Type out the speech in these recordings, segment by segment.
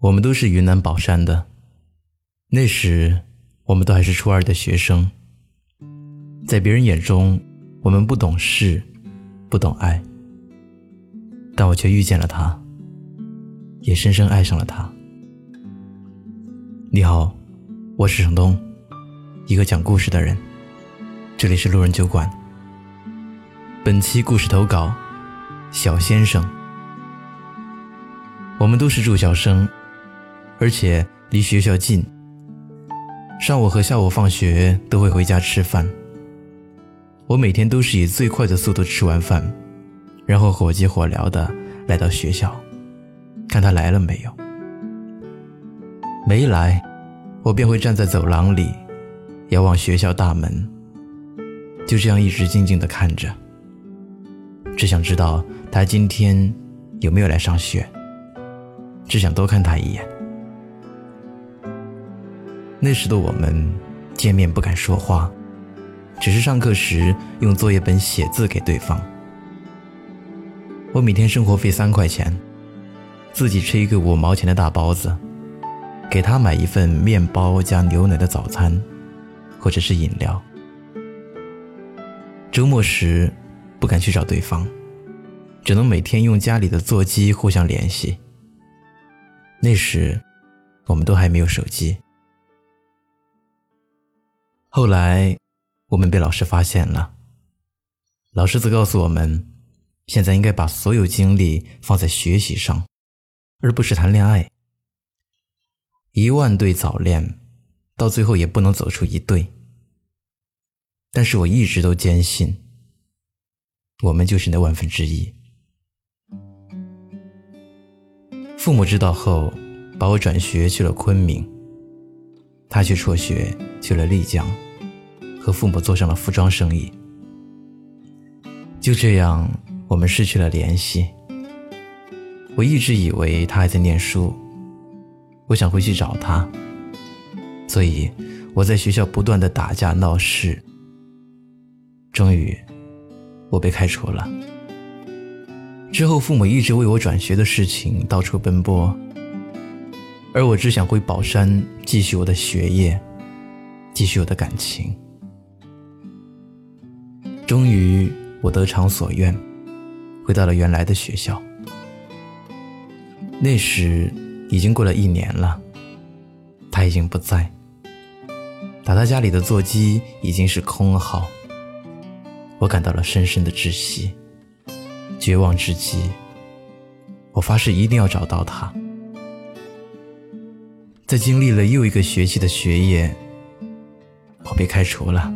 我们都是云南保山的，那时我们都还是初二的学生，在别人眼中，我们不懂事，不懂爱，但我却遇见了他，也深深爱上了他。你好，我是程东，一个讲故事的人，这里是路人酒馆。本期故事投稿，小先生，我们都是住校生。而且离学校近，上午和下午放学都会回家吃饭。我每天都是以最快的速度吃完饭，然后火急火燎的来到学校，看他来了没有。没来，我便会站在走廊里，遥望学校大门，就这样一直静静的看着，只想知道他今天有没有来上学，只想多看他一眼。那时的我们，见面不敢说话，只是上课时用作业本写字给对方。我每天生活费三块钱，自己吃一个五毛钱的大包子，给他买一份面包加牛奶的早餐，或者是饮料。周末时，不敢去找对方，只能每天用家里的座机互相联系。那时，我们都还没有手机。后来，我们被老师发现了。老师则告诉我们，现在应该把所有精力放在学习上，而不是谈恋爱。一万对早恋，到最后也不能走出一对。但是我一直都坚信，我们就是那万分之一。父母知道后，把我转学去了昆明。他却辍学去了丽江，和父母做上了服装生意。就这样，我们失去了联系。我一直以为他还在念书，我想回去找他，所以我在学校不断的打架闹事。终于，我被开除了。之后，父母一直为我转学的事情到处奔波。而我只想回宝山继续我的学业，继续我的感情。终于，我得偿所愿，回到了原来的学校。那时已经过了一年了，他已经不在。打他家里的座机已经是空号，我感到了深深的窒息，绝望至极。我发誓一定要找到他。在经历了又一个学期的学业，我被开除了。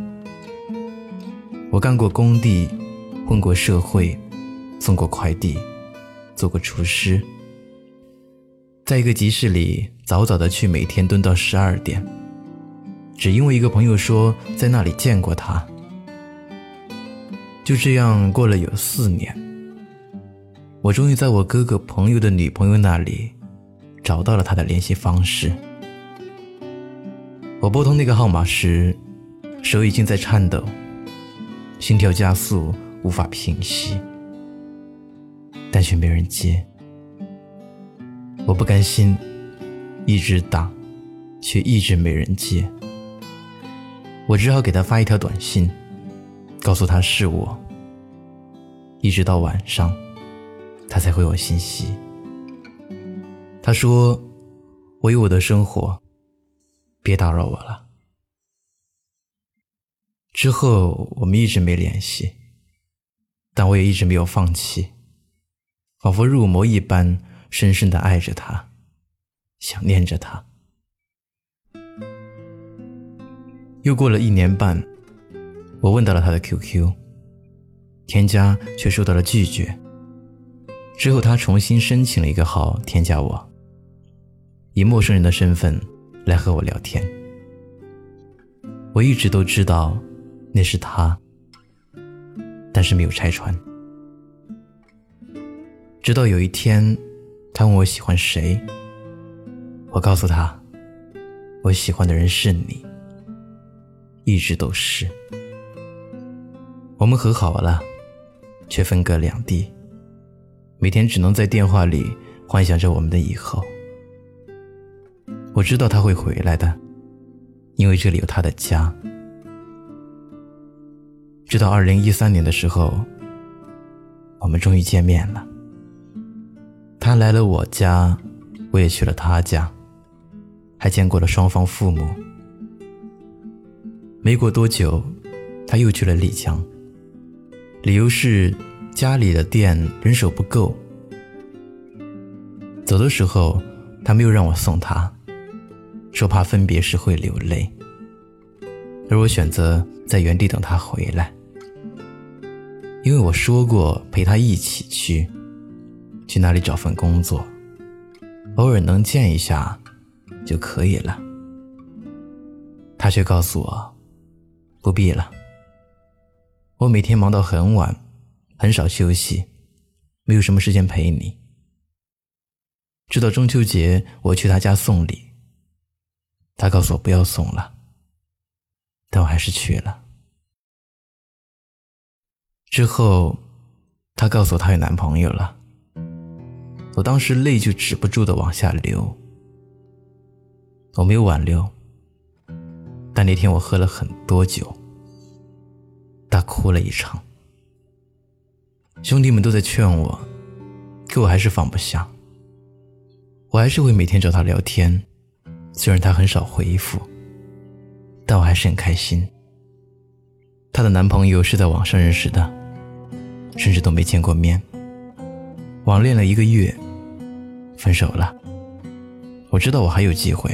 我干过工地，混过社会，送过快递，做过厨师，在一个集市里早早的去，每天蹲到十二点，只因为一个朋友说在那里见过他。就这样过了有四年，我终于在我哥哥朋友的女朋友那里。找到了他的联系方式。我拨通那个号码时，手已经在颤抖，心跳加速，无法平息，但却没人接。我不甘心，一直打，却一直没人接。我只好给他发一条短信，告诉他是我。一直到晚上，他才回我信息。他说：“我有我的生活，别打扰我了。”之后我们一直没联系，但我也一直没有放弃，仿佛入魔一般，深深的爱着他，想念着他。又过了一年半，我问到了他的 QQ，添加却受到了拒绝。之后他重新申请了一个号，添加我。以陌生人的身份来和我聊天，我一直都知道那是他，但是没有拆穿。直到有一天，他问我喜欢谁，我告诉他，我喜欢的人是你，一直都是。我们和好了，却分隔两地，每天只能在电话里幻想着我们的以后。我知道他会回来的，因为这里有他的家。直到二零一三年的时候，我们终于见面了。他来了我家，我也去了他家，还见过了双方父母。没过多久，他又去了丽江，理由是家里的店人手不够。走的时候，他没有让我送他，说怕分别时会流泪，而我选择在原地等他回来，因为我说过陪他一起去。去那里找份工作，偶尔能见一下就可以了。他却告诉我，不必了。我每天忙到很晚，很少休息，没有什么时间陪你。直到中秋节，我去他家送礼，他告诉我不要送了，但我还是去了。之后，她告诉我她有男朋友了。我当时泪就止不住的往下流，我没有挽留，但那天我喝了很多酒，大哭了一场。兄弟们都在劝我，可我还是放不下。我还是会每天找他聊天，虽然他很少回复，但我还是很开心。她的男朋友是在网上认识的，甚至都没见过面。网恋了一个月，分手了。我知道我还有机会，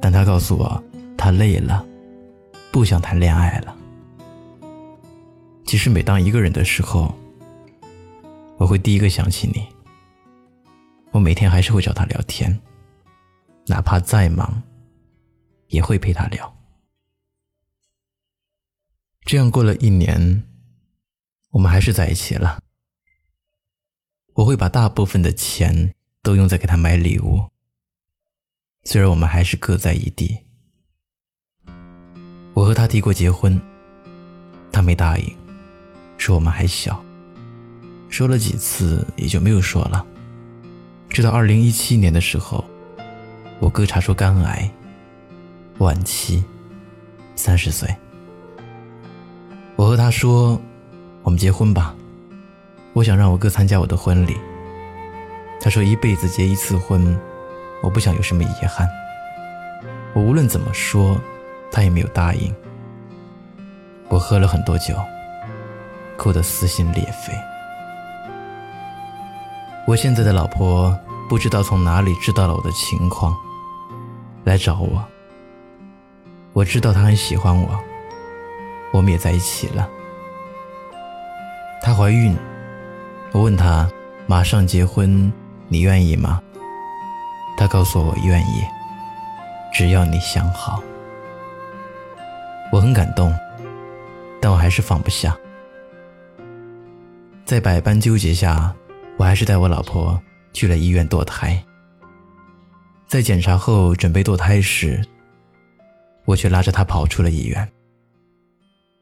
但他告诉我他累了，不想谈恋爱了。其实每当一个人的时候，我会第一个想起你。我每天还是会找他聊天，哪怕再忙，也会陪他聊。这样过了一年，我们还是在一起了。我会把大部分的钱都用在给他买礼物。虽然我们还是各在一地，我和他提过结婚，他没答应，说我们还小。说了几次也就没有说了。直到二零一七年的时候，我哥查出肝癌，晚期，三十岁。我和他说：“我们结婚吧。”我想让我哥参加我的婚礼。他说一辈子结一次婚，我不想有什么遗憾。我无论怎么说，他也没有答应。我喝了很多酒，哭得撕心裂肺。我现在的老婆不知道从哪里知道了我的情况，来找我。我知道她很喜欢我，我们也在一起了。她怀孕。我问她：“马上结婚，你愿意吗？”她告诉：“我愿意，只要你想好。”我很感动，但我还是放不下。在百般纠结下，我还是带我老婆去了医院堕胎。在检查后准备堕胎时，我却拉着她跑出了医院。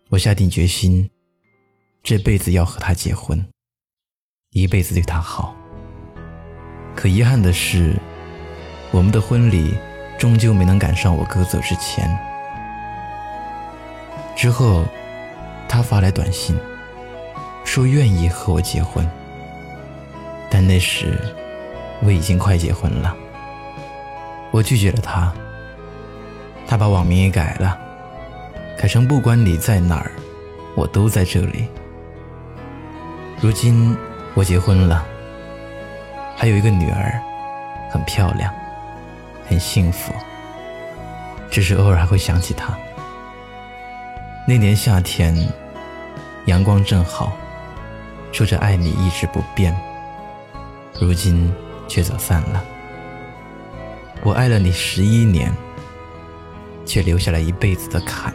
我下定决心，这辈子要和他结婚。一辈子对他好。可遗憾的是，我们的婚礼终究没能赶上我哥走之前。之后，他发来短信，说愿意和我结婚。但那时，我已经快结婚了。我拒绝了他。他把网名也改了，改成不管你在哪儿，我都在这里。如今。我结婚了，还有一个女儿，很漂亮，很幸福。只是偶尔还会想起她。那年夏天，阳光正好，说着爱你一直不变，如今却走散了。我爱了你十一年，却留下了一辈子的坎。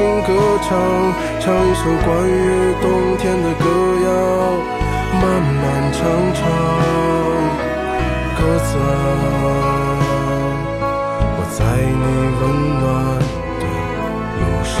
轻轻歌唱，唱一首关于冬天的歌谣，漫漫长长，鸽子啊，我在你温暖的路上。